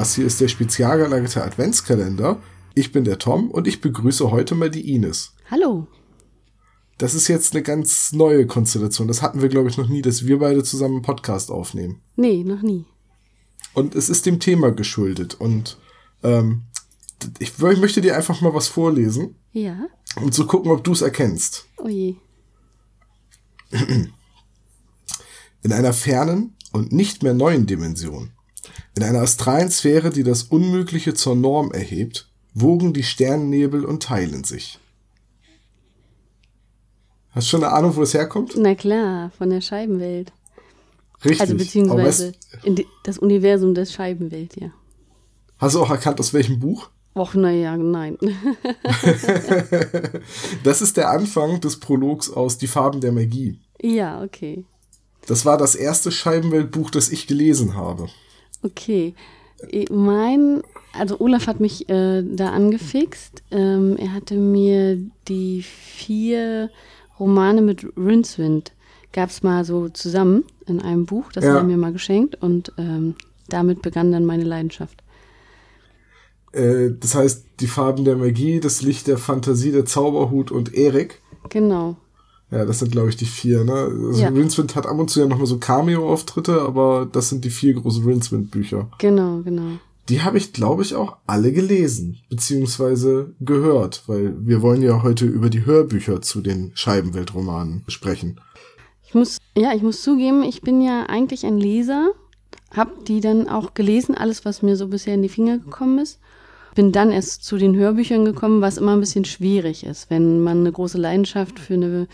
Das hier ist der spezial gelagerte Adventskalender. Ich bin der Tom und ich begrüße heute mal die Ines. Hallo. Das ist jetzt eine ganz neue Konstellation. Das hatten wir, glaube ich, noch nie, dass wir beide zusammen einen Podcast aufnehmen. Nee, noch nie. Und es ist dem Thema geschuldet. Und ähm, ich, ich möchte dir einfach mal was vorlesen. Ja. Um zu gucken, ob du es erkennst. Oh je. In einer fernen und nicht mehr neuen Dimension, in einer astralen Sphäre, die das Unmögliche zur Norm erhebt, wogen die Sternennebel und teilen sich. Hast du schon eine Ahnung, wo es herkommt? Na klar, von der Scheibenwelt. Richtig. Also beziehungsweise die, das Universum des Scheibenwelt, ja. Hast du auch erkannt, aus welchem Buch? Och, naja, nein. das ist der Anfang des Prologs aus Die Farben der Magie. Ja, okay. Das war das erste Scheibenweltbuch, das ich gelesen habe. Okay. Mein, also Olaf hat mich äh, da angefixt. Ähm, er hatte mir die vier Romane mit Rincewind gab es mal so zusammen in einem Buch. Das ja. hat er mir mal geschenkt und ähm, damit begann dann meine Leidenschaft. Äh, das heißt, die Farben der Magie, das Licht der Fantasie, der Zauberhut und Erik. Genau. Ja, das sind, glaube ich, die vier, ne? Also ja. Rincewind hat ab und zu ja nochmal so Cameo-Auftritte, aber das sind die vier großen Rincewind-Bücher. Genau, genau. Die habe ich, glaube ich, auch alle gelesen, beziehungsweise gehört, weil wir wollen ja heute über die Hörbücher zu den Scheibenweltromanen sprechen. Ich muss, ja, ich muss zugeben, ich bin ja eigentlich ein Leser, habe die dann auch gelesen, alles, was mir so bisher in die Finger gekommen ist. Bin dann erst zu den Hörbüchern gekommen, was immer ein bisschen schwierig ist, wenn man eine große Leidenschaft für eine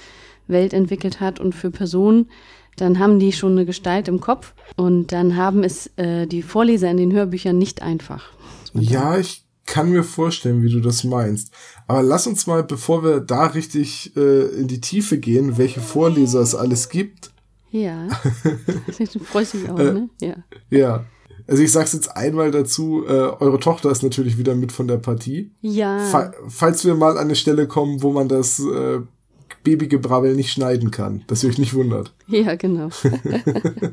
Welt entwickelt hat und für Personen, dann haben die schon eine Gestalt im Kopf und dann haben es äh, die Vorleser in den Hörbüchern nicht einfach. Ja, ich kann mir vorstellen, wie du das meinst. Aber lass uns mal, bevor wir da richtig äh, in die Tiefe gehen, welche Vorleser es alles gibt. Ja. du freust dich auch, ne? Ja. Ja. Also ich sag's jetzt einmal dazu, äh, eure Tochter ist natürlich wieder mit von der Partie. Ja. Fa falls wir mal an eine Stelle kommen, wo man das äh, Babygebrabbel nicht schneiden kann, dass ihr euch nicht wundert. Ja, genau.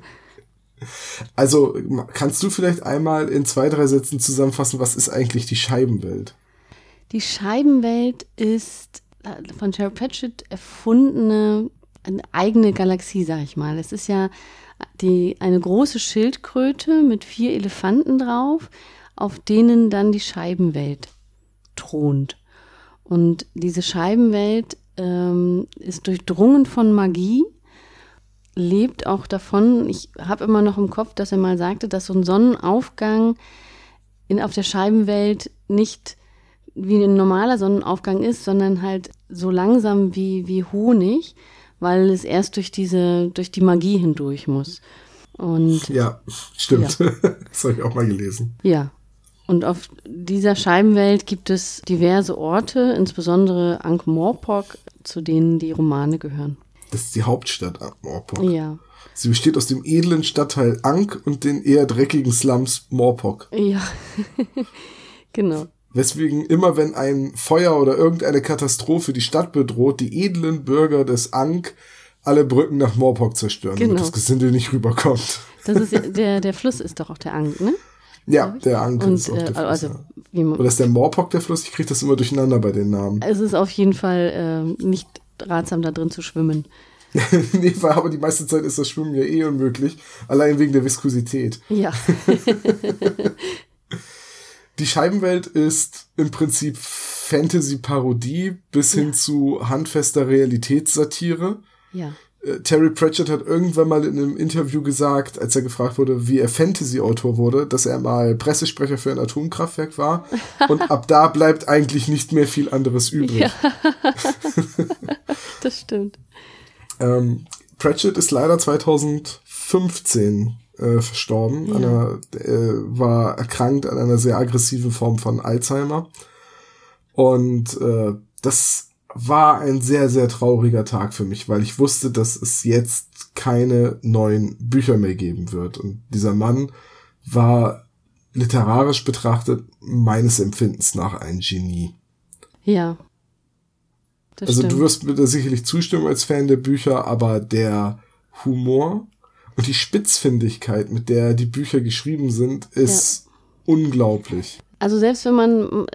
also kannst du vielleicht einmal in zwei, drei Sätzen zusammenfassen, was ist eigentlich die Scheibenwelt? Die Scheibenwelt ist äh, von Terry Pratchett erfundene eine eigene Galaxie, sag ich mal. Es ist ja die, eine große Schildkröte mit vier Elefanten drauf, auf denen dann die Scheibenwelt thront. Und diese Scheibenwelt ähm, ist durchdrungen von Magie, lebt auch davon. Ich habe immer noch im Kopf, dass er mal sagte, dass so ein Sonnenaufgang in, auf der Scheibenwelt nicht wie ein normaler Sonnenaufgang ist, sondern halt so langsam wie, wie Honig, weil es erst durch diese, durch die Magie hindurch muss. Und ja, stimmt. Ja. das habe ich auch mal gelesen. Ja, und auf dieser Scheibenwelt gibt es diverse Orte, insbesondere Ankh-Morpork, zu denen die Romane gehören. Das ist die Hauptstadt Ankh-Morpork. Ja. Sie besteht aus dem edlen Stadtteil Ankh und den eher dreckigen Slums Morpork. Ja, genau. Weswegen immer, wenn ein Feuer oder irgendeine Katastrophe die Stadt bedroht, die edlen Bürger des Ankh alle Brücken nach Morpork zerstören, genau. damit das Gesindel nicht rüberkommt. Das ist ja, der, der Fluss ist doch auch der Ankh, ne? Ja, der Anke ist auch der äh, Fluss. Also, ja. Oder ist der Morpok der Fluss? Ich kriege das immer durcheinander bei den Namen. Es ist auf jeden Fall äh, nicht ratsam, da drin zu schwimmen. nee, aber die meiste Zeit ist das Schwimmen ja eh unmöglich, allein wegen der Viskosität. Ja. die Scheibenwelt ist im Prinzip Fantasy-Parodie bis hin zu handfester Realitätssatire. Ja. Äh, Terry Pratchett hat irgendwann mal in einem Interview gesagt, als er gefragt wurde, wie er Fantasy-Autor wurde, dass er mal Pressesprecher für ein Atomkraftwerk war. Und ab da bleibt eigentlich nicht mehr viel anderes übrig. Ja. das stimmt. Ähm, Pratchett ist leider 2015 äh, verstorben. Ja. Einer, äh, war erkrankt an einer sehr aggressiven Form von Alzheimer. Und äh, das war ein sehr, sehr trauriger Tag für mich, weil ich wusste, dass es jetzt keine neuen Bücher mehr geben wird. Und dieser Mann war literarisch betrachtet meines Empfindens nach ein Genie. Ja. also stimmt. du wirst mir da sicherlich zustimmen als Fan der Bücher, aber der Humor und die Spitzfindigkeit, mit der die Bücher geschrieben sind, ist unglaublich. Also selbst wenn man,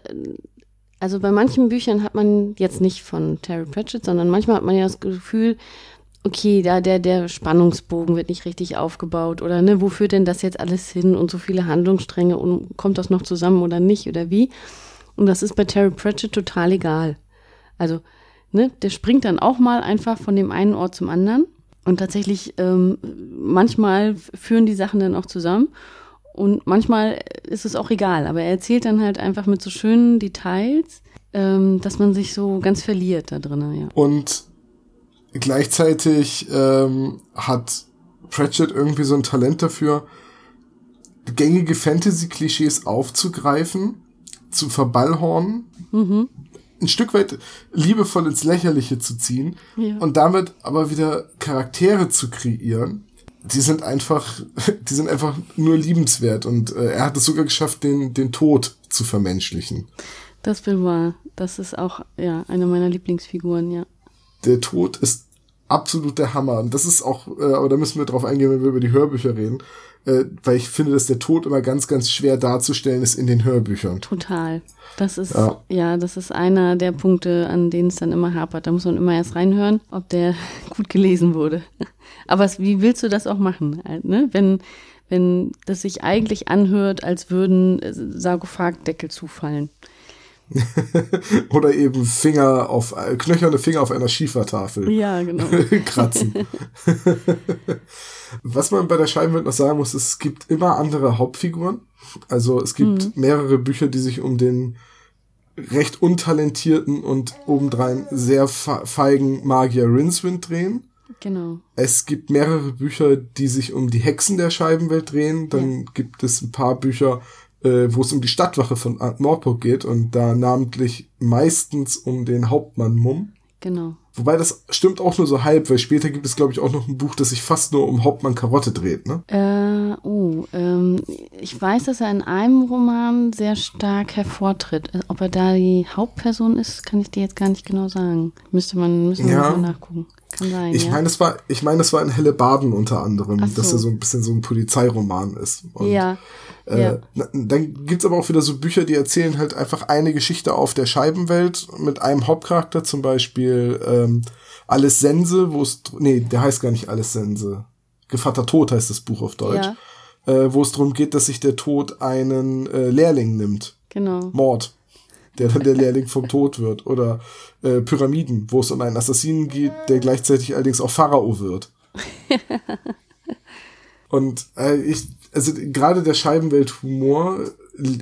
also bei manchen Büchern hat man jetzt nicht von Terry Pratchett, sondern manchmal hat man ja das Gefühl, okay, da der, der Spannungsbogen wird nicht richtig aufgebaut oder ne, wo führt denn das jetzt alles hin und so viele Handlungsstränge und kommt das noch zusammen oder nicht oder wie? Und das ist bei Terry Pratchett total egal. Also, ne, der springt dann auch mal einfach von dem einen Ort zum anderen und tatsächlich ähm, manchmal führen die Sachen dann auch zusammen und manchmal ist es auch egal, aber er erzählt dann halt einfach mit so schönen Details, ähm, dass man sich so ganz verliert da drin, ja. Und gleichzeitig ähm, hat Pratchett irgendwie so ein Talent dafür, gängige Fantasy-Klischees aufzugreifen, zu verballhornen, mhm. Ein Stück weit liebevoll ins Lächerliche zu ziehen ja. und damit aber wieder Charaktere zu kreieren. Die sind einfach, die sind einfach nur liebenswert und äh, er hat es sogar geschafft, den, den Tod zu vermenschlichen. Das bin wahr. Das ist auch, ja, eine meiner Lieblingsfiguren, ja der Tod ist absolut der Hammer. Und das ist auch, äh, aber da müssen wir drauf eingehen, wenn wir über die Hörbücher reden. Äh, weil ich finde, dass der Tod immer ganz, ganz schwer darzustellen ist in den Hörbüchern. Total. Das ist, ja. ja, das ist einer der Punkte, an denen es dann immer hapert. Da muss man immer erst reinhören, ob der gut gelesen wurde. Aber es, wie willst du das auch machen? Halt, ne? Wenn, wenn das sich eigentlich anhört, als würden Sarkophagdeckel zufallen. Oder eben Finger auf, knöcherne Finger auf einer Schiefertafel. Ja, genau. kratzen. Was man bei der Scheibenwelt noch sagen muss, es gibt immer andere Hauptfiguren. Also es gibt mhm. mehrere Bücher, die sich um den recht untalentierten und obendrein sehr feigen Magier Rincewind drehen. Genau. Es gibt mehrere Bücher, die sich um die Hexen der Scheibenwelt drehen. Dann ja. gibt es ein paar Bücher, äh, wo es um die Stadtwache von Morpok geht und da namentlich meistens um den Hauptmann Mumm. Genau. Wobei das stimmt auch nur so halb, weil später gibt es, glaube ich, auch noch ein Buch, das sich fast nur um Hauptmann Karotte dreht, ne? Äh, oh, ähm, ich weiß, dass er in einem Roman sehr stark hervortritt. Ob er da die Hauptperson ist, kann ich dir jetzt gar nicht genau sagen. Müsste man, müssen wir ja. mal nachgucken. Kann sein. Ich ja? meine, es war, ich meine, es war in Helle Baden unter anderem, so. dass er so ein bisschen so ein Polizeiroman ist. Und, ja. Äh, ja. Dann gibt's aber auch wieder so Bücher, die erzählen halt einfach eine Geschichte auf der Scheibenwelt mit einem Hauptcharakter, zum Beispiel ähm, Alles Sense, wo es, nee, der heißt gar nicht Alles Sense. Gevatter Tod heißt das Buch auf Deutsch. Ja. Äh, wo es darum geht, dass sich der Tod einen äh, Lehrling nimmt. Genau. Mord der dann der Lehrling vom Tod wird. Oder äh, Pyramiden, wo es um einen Assassinen geht, der gleichzeitig allerdings auch Pharao wird. Und äh, ich, also gerade der Scheibenwelt-Humor,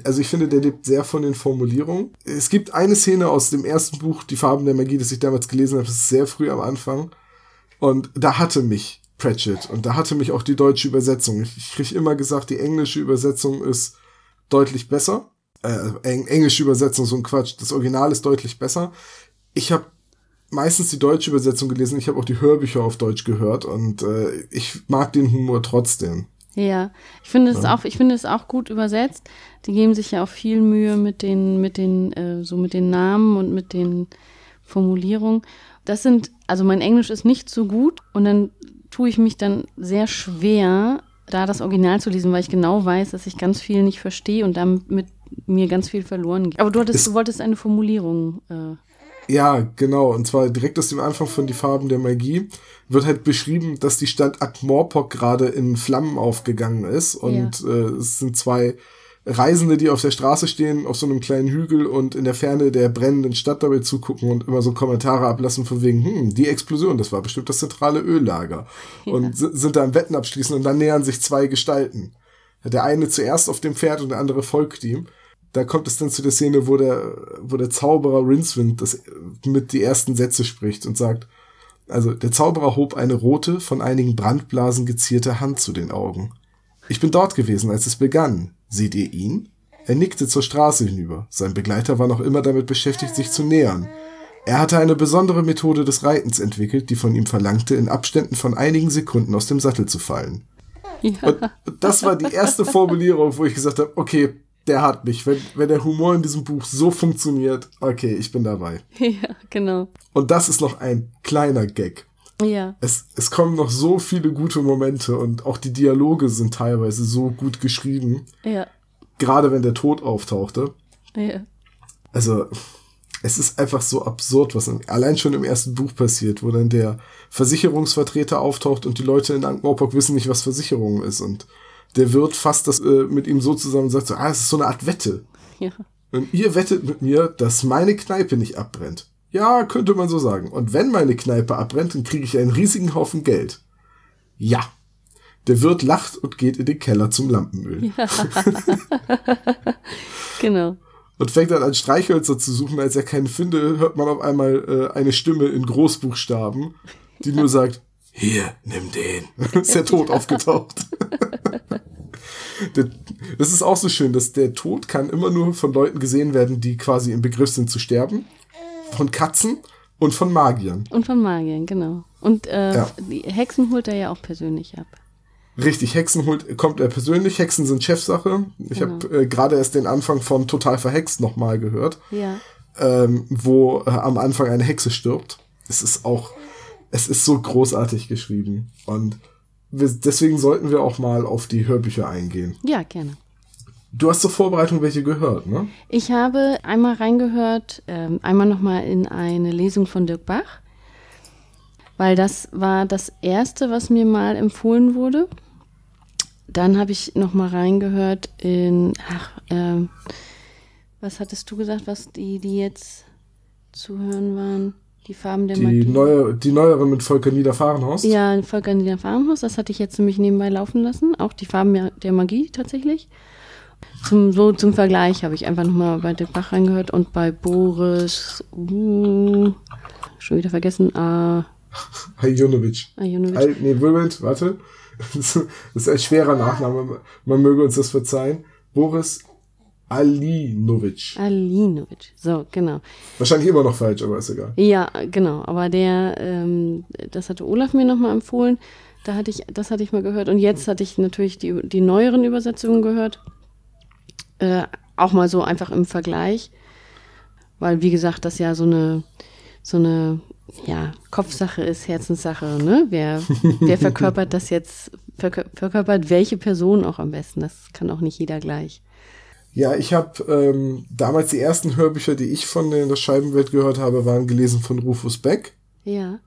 also ich finde, der lebt sehr von den Formulierungen. Es gibt eine Szene aus dem ersten Buch, Die Farben der Magie, das ich damals gelesen habe, das ist sehr früh am Anfang. Und da hatte mich Pratchett und da hatte mich auch die deutsche Übersetzung. Ich, ich kriege immer gesagt, die englische Übersetzung ist deutlich besser äh, eng, englische Übersetzung, so ein Quatsch. Das Original ist deutlich besser. Ich habe meistens die deutsche Übersetzung gelesen. Ich habe auch die Hörbücher auf Deutsch gehört und äh, ich mag den Humor trotzdem. Ja, ich finde es ja. auch, ich finde es auch gut übersetzt. Die geben sich ja auch viel Mühe mit den, mit den, äh, so mit den Namen und mit den Formulierungen. Das sind, also mein Englisch ist nicht so gut und dann tue ich mich dann sehr schwer, da das Original zu lesen, weil ich genau weiß, dass ich ganz viel nicht verstehe und damit mir ganz viel verloren geht. Aber du, hattest, du wolltest eine Formulierung. Äh. Ja, genau. Und zwar direkt aus dem Anfang von Die Farben der Magie wird halt beschrieben, dass die Stadt Akmorpok gerade in Flammen aufgegangen ist. Und ja. äh, es sind zwei Reisende, die auf der Straße stehen, auf so einem kleinen Hügel und in der Ferne der brennenden Stadt dabei zugucken und immer so Kommentare ablassen von wegen, hm, die Explosion, das war bestimmt das zentrale Öllager. Ja. Und sind da im Wetten abschließen und dann nähern sich zwei Gestalten. Der eine zuerst auf dem Pferd und der andere folgt ihm da kommt es dann zu der Szene, wo der, wo der Zauberer Rincewind das mit die ersten Sätze spricht und sagt, also der Zauberer hob eine rote, von einigen Brandblasen gezierte Hand zu den Augen. Ich bin dort gewesen, als es begann. Seht ihr ihn? Er nickte zur Straße hinüber. Sein Begleiter war noch immer damit beschäftigt, sich zu nähern. Er hatte eine besondere Methode des Reitens entwickelt, die von ihm verlangte, in Abständen von einigen Sekunden aus dem Sattel zu fallen. Ja. Und das war die erste Formulierung, wo ich gesagt habe, okay, der hat mich. Wenn, wenn der Humor in diesem Buch so funktioniert, okay, ich bin dabei. Ja, genau. Und das ist noch ein kleiner Gag. Ja. Es, es kommen noch so viele gute Momente und auch die Dialoge sind teilweise so gut geschrieben. Ja. gerade wenn der Tod auftauchte. Ja. Also, es ist einfach so absurd, was allein schon im ersten Buch passiert, wo dann der Versicherungsvertreter auftaucht und die Leute in Ankh-Morpork wissen nicht, was Versicherung ist. Und der Wirt fasst das äh, mit ihm so zusammen und sagt so, ah, es ist so eine Art Wette. Ja. Und ihr wettet mit mir, dass meine Kneipe nicht abbrennt. Ja, könnte man so sagen. Und wenn meine Kneipe abbrennt, dann kriege ich einen riesigen Haufen Geld. Ja. Der Wirt lacht und geht in den Keller zum Lampenöl. Genau. Und fängt dann an, Streichhölzer zu suchen. Als er keine findet, hört man auf einmal äh, eine Stimme in Großbuchstaben, die nur sagt, hier, nimm den. ist der Tod aufgetaucht. Das ist auch so schön, dass der Tod kann immer nur von Leuten gesehen werden, die quasi im Begriff sind zu sterben. Von Katzen und von Magiern. Und von Magiern, genau. Und äh, Ja. die Hexen holt er ja auch persönlich ab. Richtig, Hexen holt, kommt er persönlich. Hexen sind Chefsache. Ich Genau. habe äh, gerade erst den Anfang von Total Verhext nochmal gehört, Ja. ähm, wo äh, am Anfang eine Hexe stirbt. Es ist auch, es ist so großartig geschrieben. Und wir, deswegen sollten wir auch mal auf die Hörbücher eingehen. Ja, gerne. Du hast zur Vorbereitung welche gehört, ne? Ich habe einmal reingehört, ähm, einmal nochmal in eine Lesung von Dirk Bach, weil das war das erste, was mir mal empfohlen wurde. Dann habe ich nochmal reingehört in, ach, ähm, was hattest du gesagt, was die, die jetzt zu hören waren? Die Farben der Die, Magie. neue, die neuere mit Volker Niederfahrenhorst. Ja, Volker in der Farmhaus, das hatte ich jetzt nämlich nebenbei laufen lassen. Auch die Farben der- Magie tatsächlich. Zum, so zum Vergleich habe ich einfach nochmal bei Dirk Bach reingehört und bei Boris, uh, schon wieder vergessen, ah, Hajunovic. Ajunovic. Al, nee, Moment, warte. Das ist ein schwerer Nachname. Man möge uns das verzeihen. Boris Alinovic. Alinovic. So, genau. Wahrscheinlich immer noch falsch, aber ist egal. Ja, genau. Aber der, ähm, das hatte Olaf mir nochmal empfohlen. Da hatte ich, das hatte ich mal gehört. Und jetzt hatte ich natürlich die, die neueren Übersetzungen gehört. Äh, auch mal so einfach im Vergleich. Weil, wie gesagt, das ja so eine, so eine, ja, Kopfsache ist, Herzenssache, ne? Wer, wer verkörpert das jetzt, verkör verkörpert welche Person auch am besten? Das kann auch nicht jeder gleich. Ja, ich habe ähm, damals die ersten Hörbücher, die ich von der Scheibenwelt gehört habe, waren gelesen von Rufus Beck, Ja,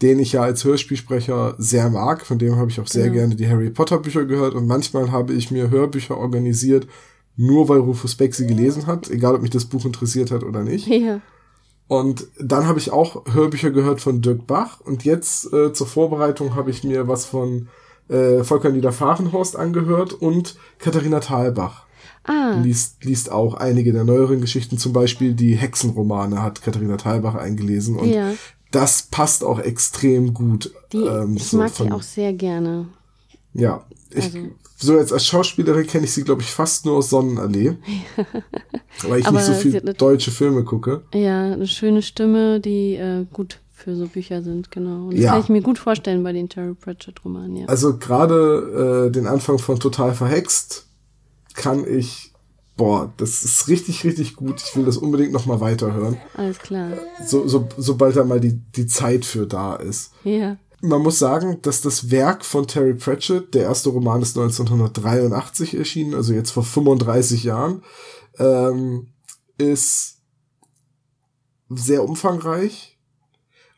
den ich ja als Hörspielsprecher sehr mag. Von dem habe ich auch sehr Genau. gerne die Harry Potter Bücher gehört und manchmal habe ich mir Hörbücher organisiert, nur weil Rufus Beck sie gelesen hat, egal ob mich das Buch interessiert hat oder nicht. ja, Und dann habe ich auch Hörbücher gehört von Dirk Bach. Und jetzt äh, zur Vorbereitung habe ich mir was von äh, Volker Niederfahrenhorst angehört und Katharina Thalbach. Ah, Liest, liest auch einige der neueren Geschichten, zum Beispiel die Hexenromane hat Katharina Thalbach eingelesen. Und ja. das passt auch extrem gut. Die, ähm, ich so mag von- die auch sehr gerne. Ja, ich, Also- so jetzt als Schauspielerin kenne ich sie, glaube ich, fast nur aus Sonnenallee. weil ich Aber nicht so viel eine- deutsche Filme gucke. Ja, eine schöne Stimme, die äh, gut für so Bücher sind, genau. Und das Ja. kann ich mir gut vorstellen bei den Terry Pratchett-Romanen, ja. Also gerade äh, den Anfang von Total Verhext kann ich, boah, das ist richtig, richtig gut. Ich will das unbedingt noch mal weiterhören, Alles klar. so, so, sobald da mal die, die Zeit für da ist. Ja. Man muss sagen, dass das Werk von Terry Pratchett, der erste Roman ist 1983 erschienen, also jetzt vor 35 Jahren, ähm, ist sehr umfangreich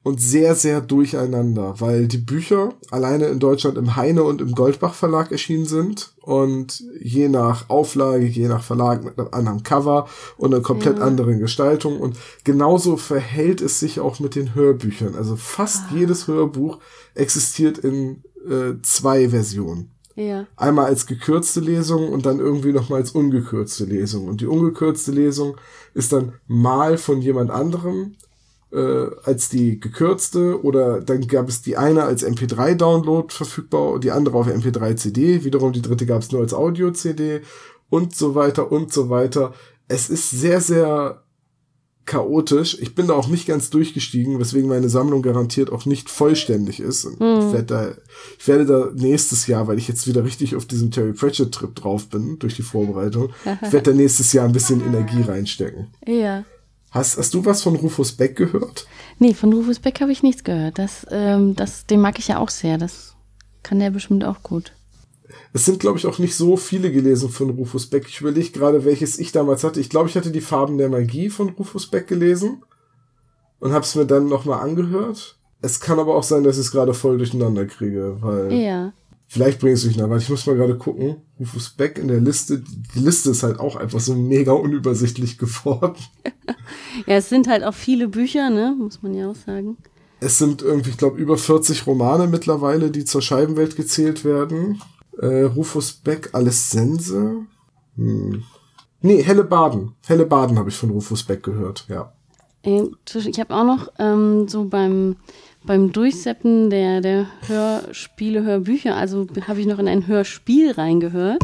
und sehr, sehr durcheinander, weil die Bücher alleine in Deutschland im Heine und im Goldbach Verlag erschienen sind und je nach Auflage, je nach Verlag mit einem anderen Cover und einer komplett Ja. anderen Gestaltung und genauso verhält es sich auch mit den Hörbüchern. Also fast jedes Hörbuch existiert in äh, zwei Versionen. Ja. Einmal als gekürzte Lesung und dann irgendwie nochmal als ungekürzte Lesung. Und die ungekürzte Lesung ist dann mal von jemand anderem äh, als die gekürzte oder dann gab es die eine als MP3-Download verfügbar und die andere auf MP3-CD. Wiederum die dritte gab es nur als Audio-CD und so weiter und so weiter. Es ist sehr, sehr chaotisch. Ich bin da auch nicht ganz durchgestiegen, weswegen meine Sammlung garantiert auch nicht vollständig ist. Und ich, werde da, ich werde da nächstes Jahr, weil ich jetzt wieder richtig auf diesem Terry Pratchett-Trip drauf bin, durch die Vorbereitung, ich werde da nächstes Jahr ein bisschen Energie reinstecken. Ja. Hast, hast du was von Rufus Beck gehört? Nee, von Rufus Beck habe ich nichts gehört. Das, ähm, das, den mag ich ja auch sehr. Das kann der bestimmt auch gut. Es sind, glaube ich, auch nicht so viele gelesen von Rufus Beck. Ich überlege gerade, welches ich damals hatte. Ich glaube, ich hatte die Farben der Magie von Rufus Beck gelesen und habe es mir dann nochmal angehört. Es kann aber auch sein, dass ich es gerade voll durcheinander kriege, weil Ja. Vielleicht bringe ich es durcheinander. Ich muss mal gerade gucken. Rufus Beck in der Liste. Die Liste ist halt auch einfach so mega unübersichtlich geworden. Ja, es sind halt auch viele Bücher, ne? Muss man ja auch sagen. Es sind irgendwie, ich glaube, über 40 Romane mittlerweile, die zur Scheibenwelt gezählt werden. Äh, Rufus Beck, alles Sense. Hm. Nee, Helle Baden. Helle Baden habe ich von Rufus Beck gehört, ja. Ich habe auch noch ähm, so beim, beim Durchseppen der, der Hörspiele, Hörbücher, also habe ich noch in ein Hörspiel reingehört.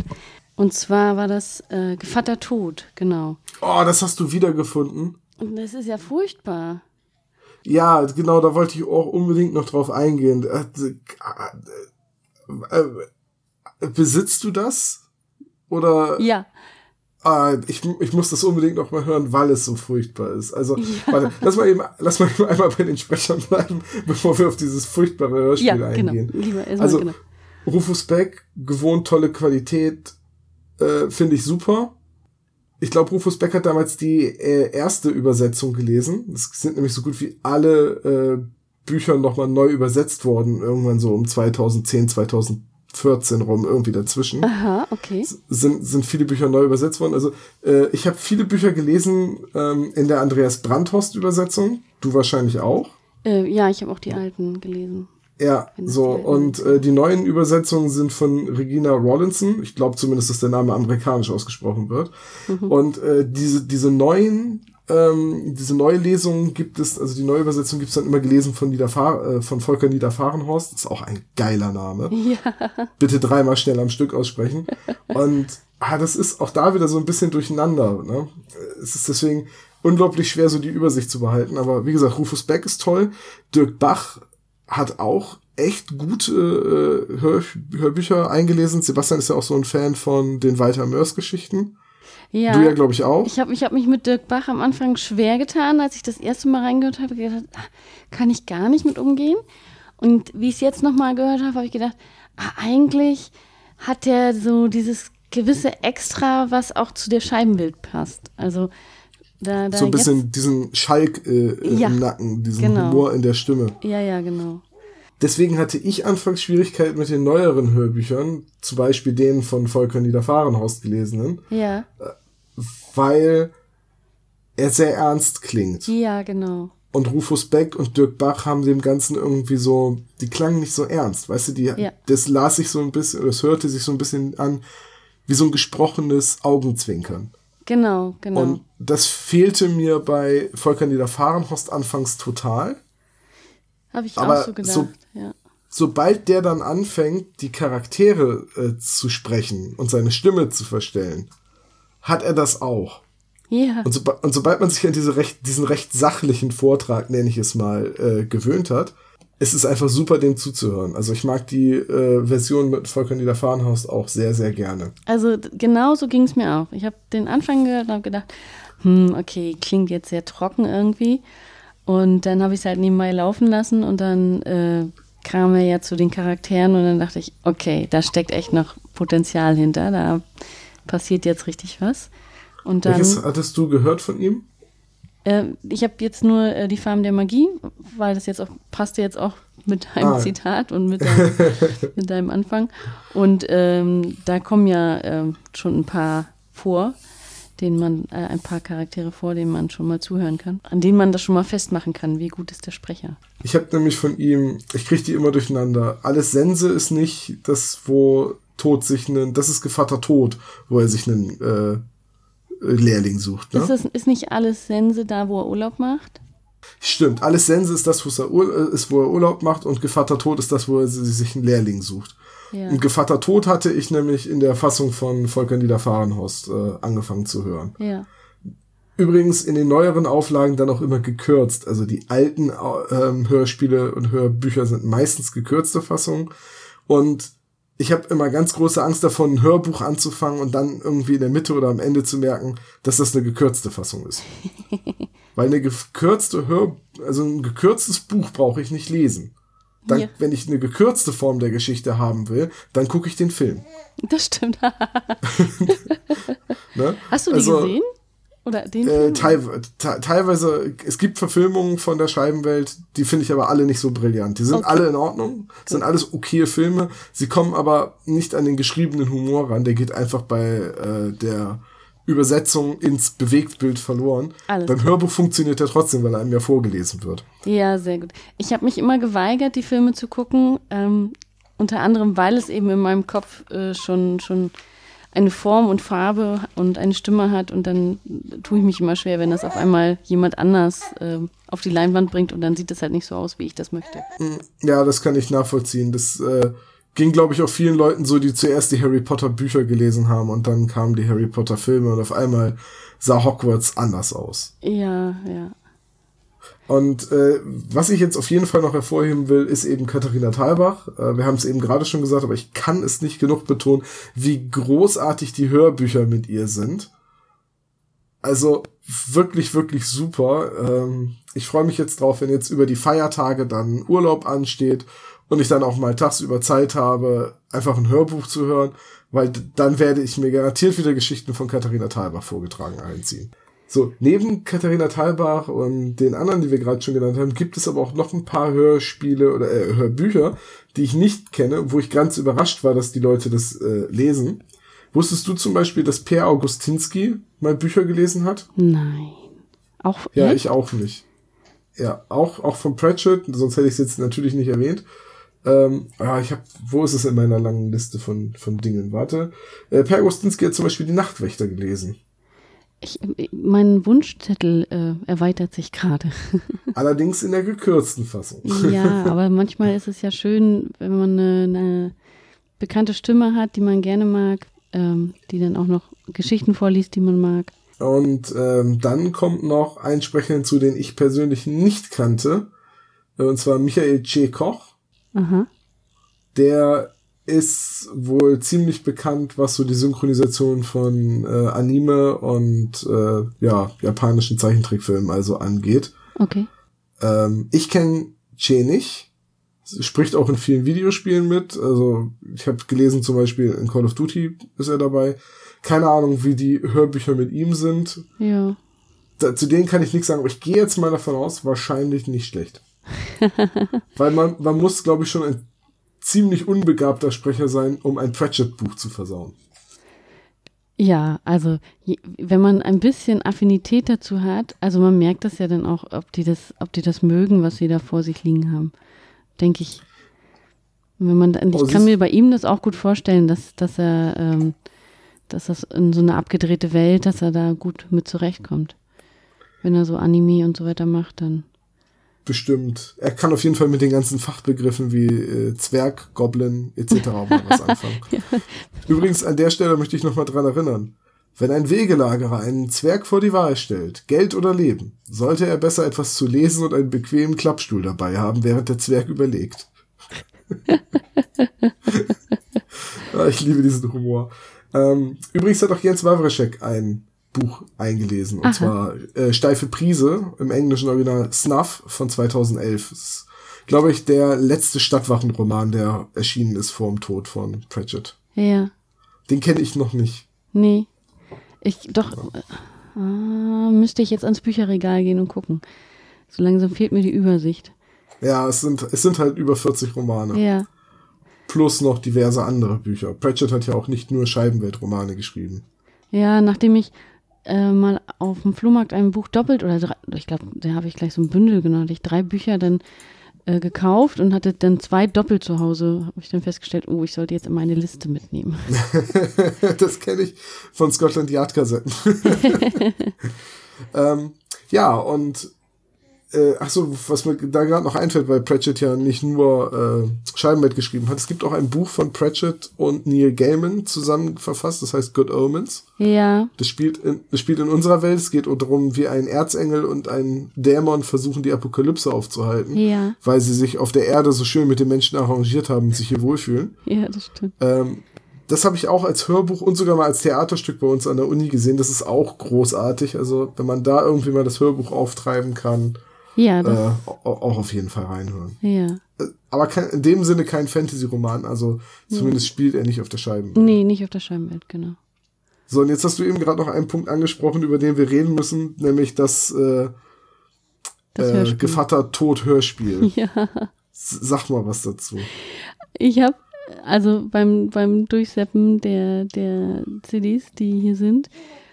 Und zwar war das äh, Gevatter Tod, genau. Oh, das hast du wiedergefunden. Und das ist ja furchtbar. Ja, genau, da wollte ich auch unbedingt noch drauf eingehen. Äh, äh, äh, besitzt du das? Oder Ja, Ah, ich, ich muss das unbedingt noch mal hören, weil es so furchtbar ist. Also, warte, lass mal eben, lass mal eben einmal bei den Sprechern bleiben, bevor wir auf dieses furchtbare Hörspiel ja, genau. eingehen. Lieber Also, genau. Rufus Beck, gewohnt tolle Qualität, äh, finde ich super. Ich glaube, Rufus Beck hat damals die äh, erste Übersetzung gelesen. Es sind nämlich so gut wie alle äh, Bücher nochmal neu übersetzt worden, irgendwann so um 2010, 2014 rum, irgendwie dazwischen Aha, okay. sind, sind viele Bücher neu übersetzt worden. Also äh, ich habe viele Bücher gelesen ähm, in der Andreas Brandhorst-Übersetzung. Du wahrscheinlich auch. Äh, ja, ich habe auch die alten gelesen. Ja, so. Und äh, die neuen Übersetzungen sind von Regina Rawlinson. Ich glaube zumindest, dass der Name amerikanisch ausgesprochen wird. Und äh, diese, diese neuen, ähm, diese neue Lesung gibt es, also die neue Übersetzung gibt es dann immer gelesen von, Niederfahr äh, von Volker Niederfahrenhorst. Das ist auch ein geiler Name. Ja, bitte dreimal schnell am Stück aussprechen. Und ah, das ist auch da wieder so ein bisschen durcheinander. Ne? Es ist deswegen unglaublich schwer, so die Übersicht zu behalten. Aber wie gesagt, Rufus Beck ist toll. Dirk Bach hat auch echt gute äh, Hör Hörbücher eingelesen. Sebastian ist ja auch so ein Fan von den Walter Mörs Geschichten. Ja. Du ja, glaube ich, auch. Ich habe ich hab mich mit Dirk Bach am Anfang schwer getan, als ich das erste Mal reingehört habe. gedacht, ah, kann ich gar nicht mit umgehen. Und wie ich es jetzt nochmal gehört habe, habe ich gedacht, ah, eigentlich hat der so dieses gewisse Extra, was auch zu der Scheibenbild passt. Also da, da so ein jetzt- bisschen diesen Schalk äh, Ja, im Nacken, diesen genau. Humor in der Stimme. Ja, ja, genau. Deswegen hatte ich anfangs Schwierigkeiten mit den neueren Hörbüchern, zum Beispiel denen von Volker Niederfahrenhorst gelesenen, Ja, weil er sehr ernst klingt. ja, genau. Und Rufus Beck und Dirk Bach haben dem Ganzen irgendwie so, die klangen nicht so ernst, weißt du, die, Ja. das las sich so ein bisschen, es hörte sich so ein bisschen an, wie so ein gesprochenes Augenzwinkern. Genau, genau. Und das fehlte mir bei Volker Niederfahrenhorst anfangs total. Habe ich aber auch so gedacht. so- ja. sobald der dann anfängt, die Charaktere äh, zu sprechen und seine Stimme zu verstellen, hat er das auch. Ja, Und, soba und sobald man sich an diese recht, diesen recht sachlichen Vortrag, nenne ich es mal, äh, gewöhnt hat, ist es einfach super, dem zuzuhören. Also ich mag die äh, Version mit Volker Niederfahrenhorst auch sehr, sehr gerne. also genau so ging es mir auch. Ich habe den Anfang gehört und habe gedacht, hm, okay, klingt jetzt sehr trocken irgendwie. Und dann habe ich es halt nebenbei laufen lassen und dann äh, kam er ja zu den Charakteren und dann dachte ich, okay, da steckt echt noch Potenzial hinter, da passiert jetzt richtig was. Und dann, Welches hattest du gehört von ihm? äh, ich habe jetzt nur äh, die Farben der Magie, weil das jetzt auch passte jetzt auch mit deinem Ah. Zitat und mit deinem, mit deinem Anfang. Und ähm, da kommen ja ähm, schon ein paar vor, denen man, äh, ein paar Charaktere vor, denen man schon mal zuhören kann, an denen man das schon mal festmachen kann, wie gut ist der Sprecher. Ich habe nämlich von ihm, ich kriege die immer durcheinander. Alles Sense ist nicht das, wo Tod sich einen, das ist Gevatter Tod, wo er sich einen äh, Lehrling sucht. Ne? Ist, das, ist nicht alles Sense da, wo er Urlaub macht? Stimmt, alles Sense ist das, wo er, äh, ist, wo er Urlaub macht und Gevatter Tod ist das, wo er si- sich einen Lehrling sucht. Ja. Und Gevatter Tod hatte ich nämlich in der Fassung von Volker Niederfahrenhorst äh, angefangen zu hören. Ja. Übrigens in den neueren Auflagen dann auch immer gekürzt. Also die alten ähm, Hörspiele und Hörbücher sind meistens gekürzte Fassungen. Und ich habe immer ganz große Angst davon, ein Hörbuch anzufangen und dann irgendwie in der Mitte oder am Ende zu merken, dass das eine gekürzte Fassung ist. Weil eine gekürzte Hör, also ein gekürztes Buch brauche ich nicht lesen. Dann, Ja. wenn ich eine gekürzte Form der Geschichte haben will, dann gucke ich den Film. Das stimmt. Ne? Hast du die Also, gesehen? Oder den Äh, Film? teil, te teilweise, es gibt Verfilmungen von der Scheibenwelt, die finde ich aber alle nicht so brillant. Die sind Okay. alle in Ordnung, sind alles okay Filme, sie kommen aber nicht an den geschriebenen Humor ran, der geht einfach bei äh, der Übersetzung ins Bewegtbild verloren. Alles Beim Hörbuch funktioniert er trotzdem, weil einem ja vorgelesen wird. Ja, sehr gut. Ich habe mich immer geweigert, die Filme zu gucken, ähm, unter anderem, weil es eben in meinem Kopf äh, schon, schon eine Form und Farbe und eine Stimme hat und dann tue ich mich immer schwer, wenn das auf einmal jemand anders ähm, auf die Leinwand bringt und dann sieht es halt nicht so aus, wie ich das möchte. Ja, das kann ich nachvollziehen. Das äh, ging, glaube ich, auch vielen Leuten so, die zuerst die Harry Potter Bücher gelesen haben und dann kamen die Harry Potter Filme und auf einmal sah Hogwarts anders aus. Ja, ja. Und äh, was ich jetzt auf jeden Fall noch hervorheben will, ist eben Katharina Thalbach. Äh, wir haben es eben gerade schon gesagt, aber ich kann es nicht genug betonen, wie großartig die Hörbücher mit ihr sind. Also wirklich, wirklich super. Ähm, ich freue mich jetzt drauf, wenn jetzt über die Feiertage dann Urlaub ansteht und ich dann auch mal tagsüber Zeit habe, einfach ein Hörbuch zu hören, weil dann werde ich mir garantiert wieder Geschichten von Katharina Thalbach vorgetragen einziehen. So, neben Katharina Thalbach und den anderen, die wir gerade schon genannt haben, gibt es aber auch noch ein paar Hörspiele oder äh, Hörbücher, die ich nicht kenne, wo ich ganz überrascht war, dass die Leute das äh, lesen. Wusstest du zum Beispiel, dass Per Augustinski mal Bücher gelesen hat? Nein. Auch Ja, echt? ich auch nicht. Ja, auch, auch von Pratchett, sonst hätte ich es jetzt natürlich nicht erwähnt. Ähm, ah, ich habe, wo ist es in meiner langen Liste von, von Dingen? Warte. Äh, per Augustinski hat zum Beispiel die Nachtwächter gelesen. Ich, mein Wunschzettel äh, erweitert sich gerade. Allerdings in der gekürzten Fassung. Ja, aber manchmal ist es ja schön, wenn man eine, eine bekannte Stimme hat, die man gerne mag, ähm, die dann auch noch Geschichten vorliest, die man mag. Und ähm, dann kommt noch ein Sprecher hinzu, den ich persönlich nicht kannte. Äh, Und zwar Michael C. Koch. Aha. Der ist wohl ziemlich bekannt, was so die Synchronisation von äh, Anime und äh, ja, japanischen Zeichentrickfilmen also angeht. Okay. Ähm, ich kenne Che nicht. Sie Spricht auch in vielen Videospielen mit. Also ich habe gelesen zum Beispiel in Call of Duty ist er dabei. Keine Ahnung, wie die Hörbücher mit ihm sind. Ja. Da, zu denen kann ich nichts sagen, aber ich gehe jetzt mal davon aus, wahrscheinlich nicht schlecht. Weil man, man muss, glaube ich, schon ein ziemlich unbegabter Sprecher sein, um ein Pratchett-Buch zu versauen. Ja, also wenn man ein bisschen Affinität dazu hat, also man merkt das ja dann auch, ob die das, ob die das mögen, was sie da vor sich liegen haben, denke ich. Wenn man, dann- Oh, ich kann mir bei ihm das auch gut vorstellen, dass, dass er, ähm, dass das in so eine abgedrehte Welt, dass er da gut mit zurechtkommt. Wenn er so Anime und so weiter macht, dann. Bestimmt. Er kann auf jeden Fall mit den ganzen Fachbegriffen wie äh, Zwerg, Goblin etc. mal was anfangen. Übrigens, an der Stelle möchte ich nochmal dran erinnern. Wenn ein Wegelagerer einen Zwerg vor die Wahl stellt, Geld oder Leben, sollte er besser etwas zu lesen und einen bequemen Klappstuhl dabei haben, während der Zwerg überlegt. Ja, ich liebe diesen Humor. Ähm, übrigens hat auch Jens Wawreczek ein Buch eingelesen, und Aha. zwar äh, Steife Prise, im englischen Original Snuff von 2011. Das ist, glaube ich, der letzte Stadtwachenroman, der erschienen ist vor dem Tod von Pratchett. Ja. Den kenne ich noch nicht. Nee. Ich doch äh, ah, müsste ich jetzt ans Bücherregal gehen und gucken. So langsam fehlt mir die Übersicht. Ja, es sind, es sind halt über 40 Romane. Ja. Plus noch diverse andere Bücher. Pratchett hat ja auch nicht nur Scheibenweltromane geschrieben. Ja, nachdem ich äh, mal auf dem Flohmarkt ein Buch doppelt oder drei, ich glaube, da habe ich gleich so ein Bündel genommen, hatte ich drei Bücher dann äh, gekauft und hatte dann zwei doppelt zu Hause, habe ich dann festgestellt, oh, ich sollte jetzt immer eine Liste mitnehmen. das kenne ich von Scotland Yard Kassetten. ähm, ja, und äh, ach so, was mir da gerade noch einfällt, weil Pratchett ja nicht nur äh, Scheibenbett geschrieben hat. Es gibt auch ein Buch von Pratchett und Neil Gaiman zusammen verfasst, das heißt Good Omens. Ja, Das spielt in, das spielt in unserer Welt. Es geht darum, wie ein Erzengel und ein Dämon versuchen, die Apokalypse aufzuhalten, ja, weil sie sich auf der Erde so schön mit den Menschen arrangiert haben und sich hier wohlfühlen. ja, das stimmt. Ähm, das habe ich auch als Hörbuch und sogar mal als Theaterstück bei uns an der Uni gesehen. Das ist auch großartig. Also, wenn man da irgendwie mal das Hörbuch auftreiben kann, Ja, äh, das, au- auch auf jeden Fall reinhören. ja. äh, aber kein, in dem Sinne kein Fantasy-Roman, also zumindest spielt er nicht auf der Scheiben. Nee, nicht auf der Scheibenwelt, genau. So, und jetzt hast du eben gerade noch einen Punkt angesprochen, über den wir reden müssen, nämlich das, äh, Das äh. Gevatter Tod Hörspiel. Ja. Sag mal was dazu. Ich habe also beim, beim Durchseppen der, der CDs, die hier sind,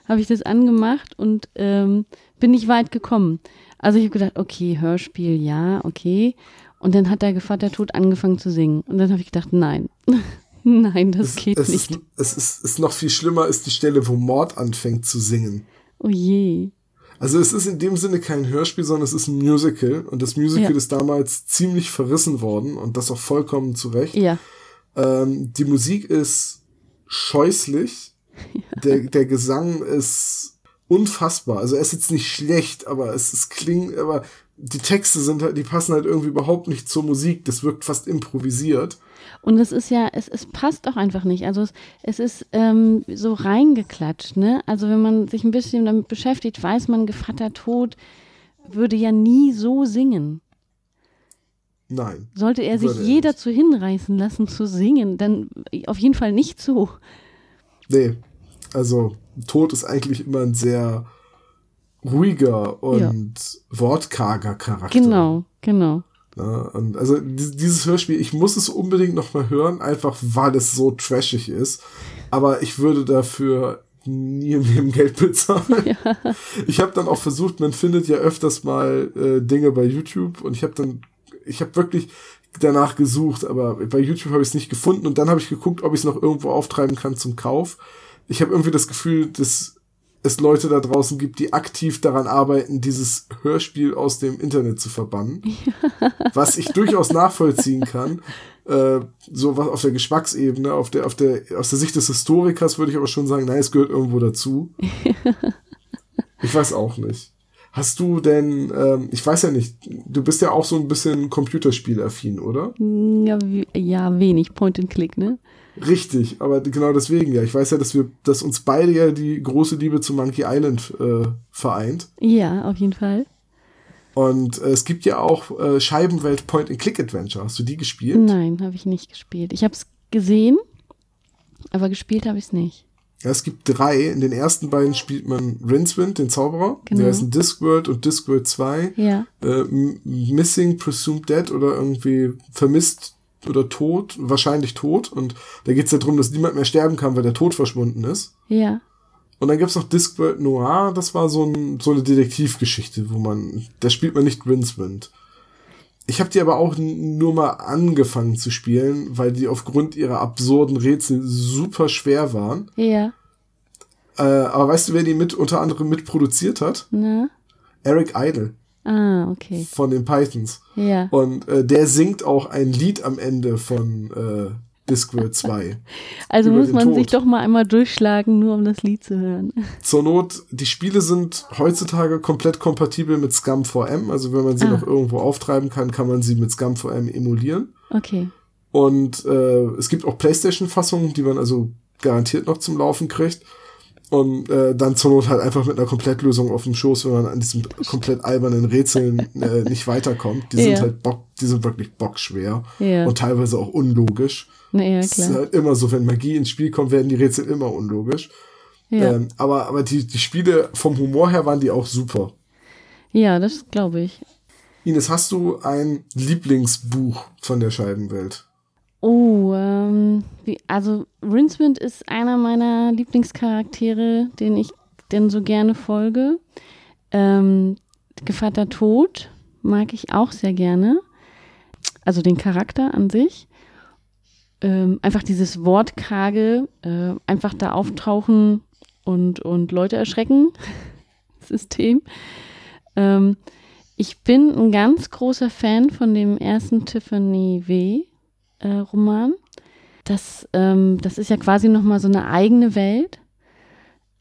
habe ich das angemacht und ähm, bin nicht weit gekommen. Also ich habe gedacht, okay, Hörspiel, ja, okay. Und dann hat der Gevatter Tod angefangen zu singen. Und dann habe ich gedacht, nein, nein, das geht es nicht. Ist, es ist, ist noch viel schlimmer, ist die Stelle, wo Mord anfängt zu singen. Oh je. Also es ist in dem Sinne kein Hörspiel, sondern es ist ein Musical. Und das Musical Ja. ist damals ziemlich verrissen worden und das auch vollkommen zu Recht. Ja, Ähm, die Musik ist scheußlich. Der, der Gesang ist unfassbar. Also er ist jetzt nicht schlecht, aber es, es klingt, aber die Texte sind halt, die passen halt irgendwie überhaupt nicht zur Musik. Das wirkt fast improvisiert. Und es ist ja, es, es passt auch einfach nicht. Also es, es ist ähm, so reingeklatscht, ne? Also wenn man sich ein bisschen damit beschäftigt, weiß man, Gevatter Tod würde ja nie so singen. Nein. Sollte er sich je dazu hinreißen lassen zu singen, dann auf jeden Fall nicht so. Nee. Also, Tod ist eigentlich immer ein sehr ruhiger und wortkarger Charakter. Genau, genau. Ja, und also di- dieses Hörspiel, ich muss es unbedingt noch mal hören, einfach weil es so trashig ist. Aber ich würde dafür nie im Leben Geld bezahlen. Ich habe dann auch versucht, man findet ja öfters mal äh, Dinge bei YouTube und ich habe dann, ich habe wirklich danach gesucht, aber bei YouTube habe ich es nicht gefunden und dann habe ich geguckt, ob ich es noch irgendwo auftreiben kann zum Kauf. Ich habe irgendwie das Gefühl, dass es Leute da draußen gibt, die aktiv daran arbeiten, dieses Hörspiel aus dem Internet zu verbannen. Was ich durchaus nachvollziehen kann. Äh, so was auf der Geschmacksebene, auf der, auf der, aus der Sicht des Historikers würde ich aber schon sagen, nein, es gehört irgendwo dazu. ich weiß auch nicht. Hast du denn, ähm, ich weiß ja nicht, du bist ja auch so ein bisschen computerspielaffin, oder? Ja, ja, wenig Point and Click, ne? Richtig, aber genau deswegen ja. Ich weiß ja, dass wir, dass uns beide ja die große Liebe zu Monkey Island äh, vereint. Ja, auf jeden Fall. Und äh, es gibt ja auch äh, Scheibenwelt Point and Click Adventure. Hast du die gespielt? Nein, habe ich nicht gespielt. Ich habe es gesehen, aber gespielt habe ich es nicht. Ja, es gibt drei. In den ersten beiden spielt man Rincewind, den Zauberer. Genau. Der ist ein Discworld und Discworld 2. Ja, Äh, Missing, Presumed Dead oder irgendwie vermisst oder tot, wahrscheinlich tot. Und da geht's ja darum, dass niemand mehr sterben kann, weil der Tod verschwunden ist. ja. Und dann gibt's noch Discworld Noir, das war so, ein, so eine Detektivgeschichte, wo man, da spielt man nicht Rincewind. Ich habe die aber auch nur mal angefangen zu spielen, weil die aufgrund ihrer absurden Rätsel super schwer waren. Ja. Äh, aber weißt du, wer die mit unter anderem mitproduziert hat? Na? Eric Idle Ah, okay. von den Pythons. Ja. Und äh, der singt auch ein Lied am Ende von äh, Discworld 2. Also muss man Tod. sich doch mal einmal durchschlagen, nur um das Lied zu hören. Zur Not, die Spiele sind heutzutage komplett kompatibel mit Scum 4M. Also wenn man sie Ah. noch irgendwo auftreiben kann, kann man sie mit Scum 4M emulieren. Okay. Und äh, es gibt auch PlayStation-Fassungen, die man also garantiert noch zum Laufen kriegt. Und äh, dann zur Not halt einfach mit einer Komplettlösung auf dem Schoß, wenn man an diesen komplett albernen Rätseln äh, nicht weiterkommt. Die sind Ja. halt bock, die sind wirklich bockschwer Ja. und teilweise auch unlogisch. Na ja, Es ist klar. halt immer so, wenn Magie ins Spiel kommt, werden die Rätsel immer unlogisch. Ja, Ähm, aber aber die, die Spiele vom Humor her waren die auch super. ja das glaube ich. Ines, hast du ein Lieblingsbuch von der Scheibenwelt? Oh, ähm, wie, also Rincewind ist einer meiner Lieblingscharaktere, den ich denn so gerne folge. Ähm, Gevatter Tod mag ich auch sehr gerne. Also den Charakter an sich. Ähm, einfach dieses Wortkarge, äh, einfach da auftauchen und, und Leute erschrecken. System. Ähm, ich bin ein ganz großer Fan von dem ersten Tiffany W. Äh, Roman. Das, ähm, das ist ja quasi nochmal so eine eigene Welt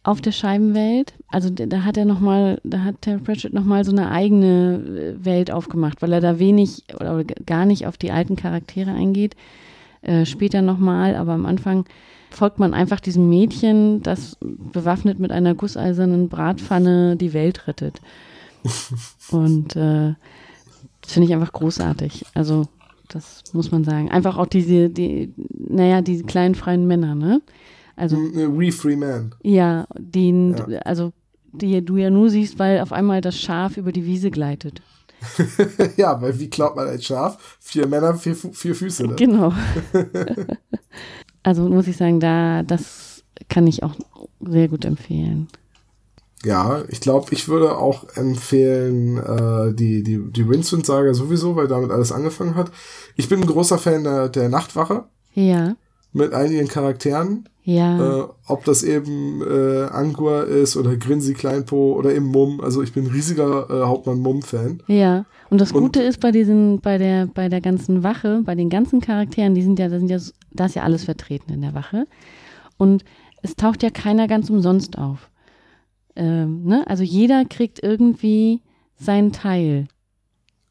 auf der Scheibenwelt. Also da hat er noch mal, da hat Terry Pratchett nochmal so eine eigene äh, Welt aufgemacht, weil er da wenig oder gar nicht auf die alten Charaktere eingeht. Äh, später nochmal, aber am Anfang folgt man einfach diesem Mädchen, das bewaffnet mit einer gusseisernen Bratpfanne die Welt rettet. Und äh, das finde ich einfach großartig. Also Das muss man sagen. Einfach auch diese, die, naja, diese kleinen freien Männer, ne? Also. We Free Man. Ja, die, ja. also, die du ja nur siehst, weil auf einmal das Schaf über die Wiese gleitet. ja, weil wie glaubt man ein Schaf? Vier Männer, vier, vier Füße, ne? Genau. also muss ich sagen, da, das kann ich auch sehr gut empfehlen. Ja, ich glaube, ich würde auch empfehlen, äh, die, die, die Winston-Saga sowieso, weil damit alles angefangen hat. Ich bin ein großer Fan der, der Nachtwache. Ja. Mit einigen Charakteren. Ja. Äh, ob das eben äh, Angua ist oder Grinsi Kleinpo oder eben Mumm. Also ich bin ein riesiger äh, Hauptmann Mumm-Fan. Ja. Und das Gute und, ist bei diesen, bei der, bei der ganzen Wache, bei den ganzen Charakteren, die sind ja, da sind ja, da ist ja alles vertreten in der Wache. Und es taucht ja keiner ganz umsonst auf. Ähm, ne? Also jeder kriegt irgendwie seinen Teil.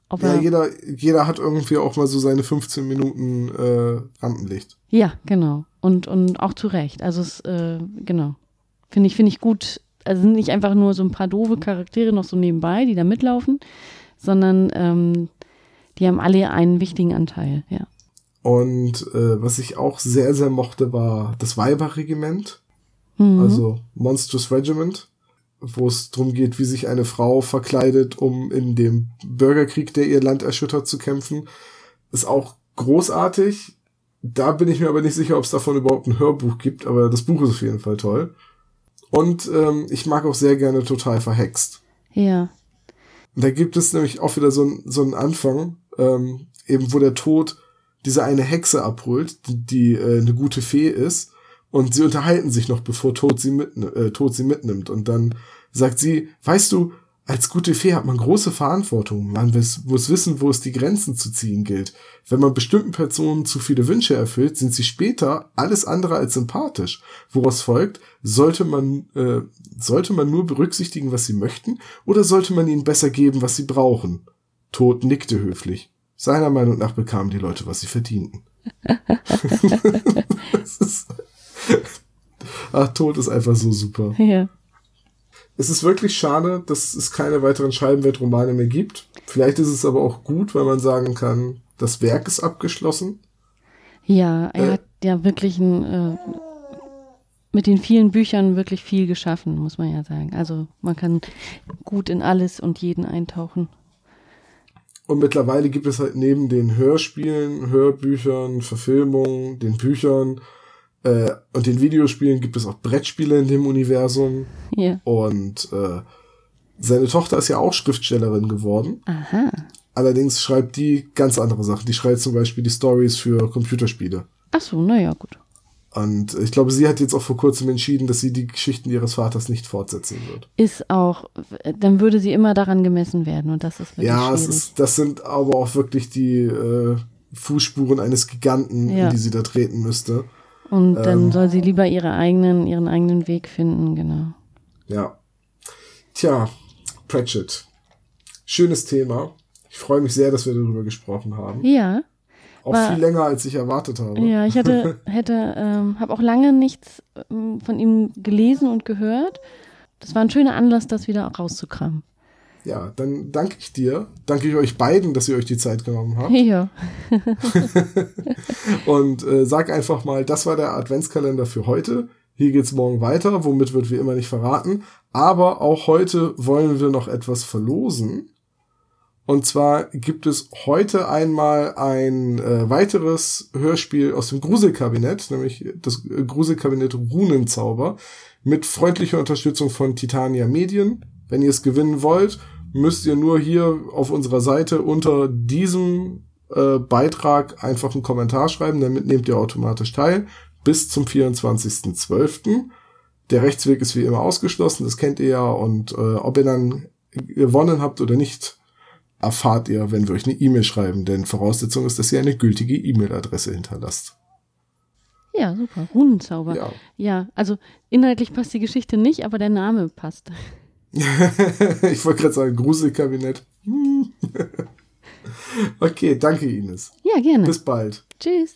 Ob ja, jeder, jeder hat irgendwie auch mal so seine 15 Minuten äh, Rampenlicht. Ja, genau. Und, und auch zu Recht. Also es, äh, genau. Finde ich, finde ich gut. Also sind nicht einfach nur so ein paar doofe Charaktere noch so nebenbei, die da mitlaufen, sondern ähm, die haben alle einen wichtigen Anteil, ja. Und äh, was ich auch sehr, sehr mochte, war das Weiberregiment. Mhm. Also Monstrous Regiment wo es darum geht, wie sich eine Frau verkleidet, um in dem Bürgerkrieg, der ihr Land erschüttert, zu kämpfen. Ist auch großartig. Da bin ich mir aber nicht sicher, ob es davon überhaupt ein Hörbuch gibt, aber das Buch ist auf jeden Fall toll. Und ähm, ich mag auch sehr gerne total verhext. Ja. Da gibt es nämlich auch wieder so, ein, so einen Anfang, ähm, eben wo der Tod diese eine Hexe abholt, die, die äh, eine gute Fee ist und sie unterhalten sich noch, bevor Tod sie, mit, äh, Tod sie mitnimmt. Und dann sagt sie, weißt du, als gute Fee hat man große Verantwortung. Man muss wissen, wo es die Grenzen zu ziehen gilt. Wenn man bestimmten Personen zu viele Wünsche erfüllt, sind sie später alles andere als sympathisch. Woraus folgt, sollte man, äh, sollte man nur berücksichtigen, was sie möchten, oder sollte man ihnen besser geben, was sie brauchen? Tod nickte höflich. Seiner Meinung nach bekamen die Leute, was sie verdienten. das ist Ach, Tod ist einfach so super. Ja. Es ist wirklich schade, dass es keine weiteren Scheibenweltromane mehr gibt. Vielleicht ist es aber auch gut, weil man sagen kann, das Werk ist abgeschlossen. Ja, er äh, hat ja wirklich ein, äh, mit den vielen Büchern wirklich viel geschaffen, muss man ja sagen. Also man kann gut in alles und jeden eintauchen. Und mittlerweile gibt es halt neben den Hörspielen, Hörbüchern, Verfilmungen, den Büchern äh, und den Videospielen gibt es auch Brettspiele in dem Universum. Ja. Und äh, seine Tochter ist ja auch Schriftstellerin geworden. Aha. Allerdings schreibt die ganz andere Sachen. Die schreibt zum Beispiel die Stories für Computerspiele. Ach so, naja, gut. Und ich glaube, sie hat jetzt auch vor kurzem entschieden, dass sie die Geschichten ihres Vaters nicht fortsetzen wird. Ist auch, dann würde sie immer daran gemessen werden und das ist wirklich Ja, es ist, das sind aber auch wirklich die äh, Fußspuren eines Giganten, ja. in die sie da treten müsste. Und dann ähm, soll sie lieber ihre eigenen, ihren eigenen Weg finden, genau. Ja. Tja, Pratchett. Schönes Thema. Ich freue mich sehr, dass wir darüber gesprochen haben. Ja. Auch war, viel länger, als ich erwartet habe. Ja, ich hatte, hätte, ähm, habe auch lange nichts ähm, von ihm gelesen und gehört. Das war ein schöner Anlass, das wieder rauszukramen. Ja, dann danke ich dir. Danke ich euch beiden, dass ihr euch die Zeit genommen habt. Ja. und äh, sag einfach mal, das war der Adventskalender für heute. Hier geht's morgen weiter, womit wird wie immer nicht verraten. Aber auch heute wollen wir noch etwas verlosen. Und zwar gibt es heute einmal ein äh, weiteres Hörspiel aus dem Gruselkabinett, nämlich das Gruselkabinett Runenzauber, mit freundlicher Unterstützung von Titania Medien. Wenn ihr es gewinnen wollt, müsst ihr nur hier auf unserer Seite unter diesem äh, Beitrag einfach einen Kommentar schreiben, damit nehmt ihr automatisch teil bis zum 24.12. Der Rechtsweg ist wie immer ausgeschlossen, das kennt ihr ja und äh, ob ihr dann gewonnen habt oder nicht, erfahrt ihr, wenn wir euch eine E-Mail schreiben, denn Voraussetzung ist, dass ihr eine gültige E-Mail-Adresse hinterlasst. Ja, super. Runenzauber. Ja. ja, also inhaltlich passt die Geschichte nicht, aber der Name passt. ich wollte gerade sagen, Gruselkabinett. okay, danke Ines. Ja, gerne. Bis bald. Tschüss.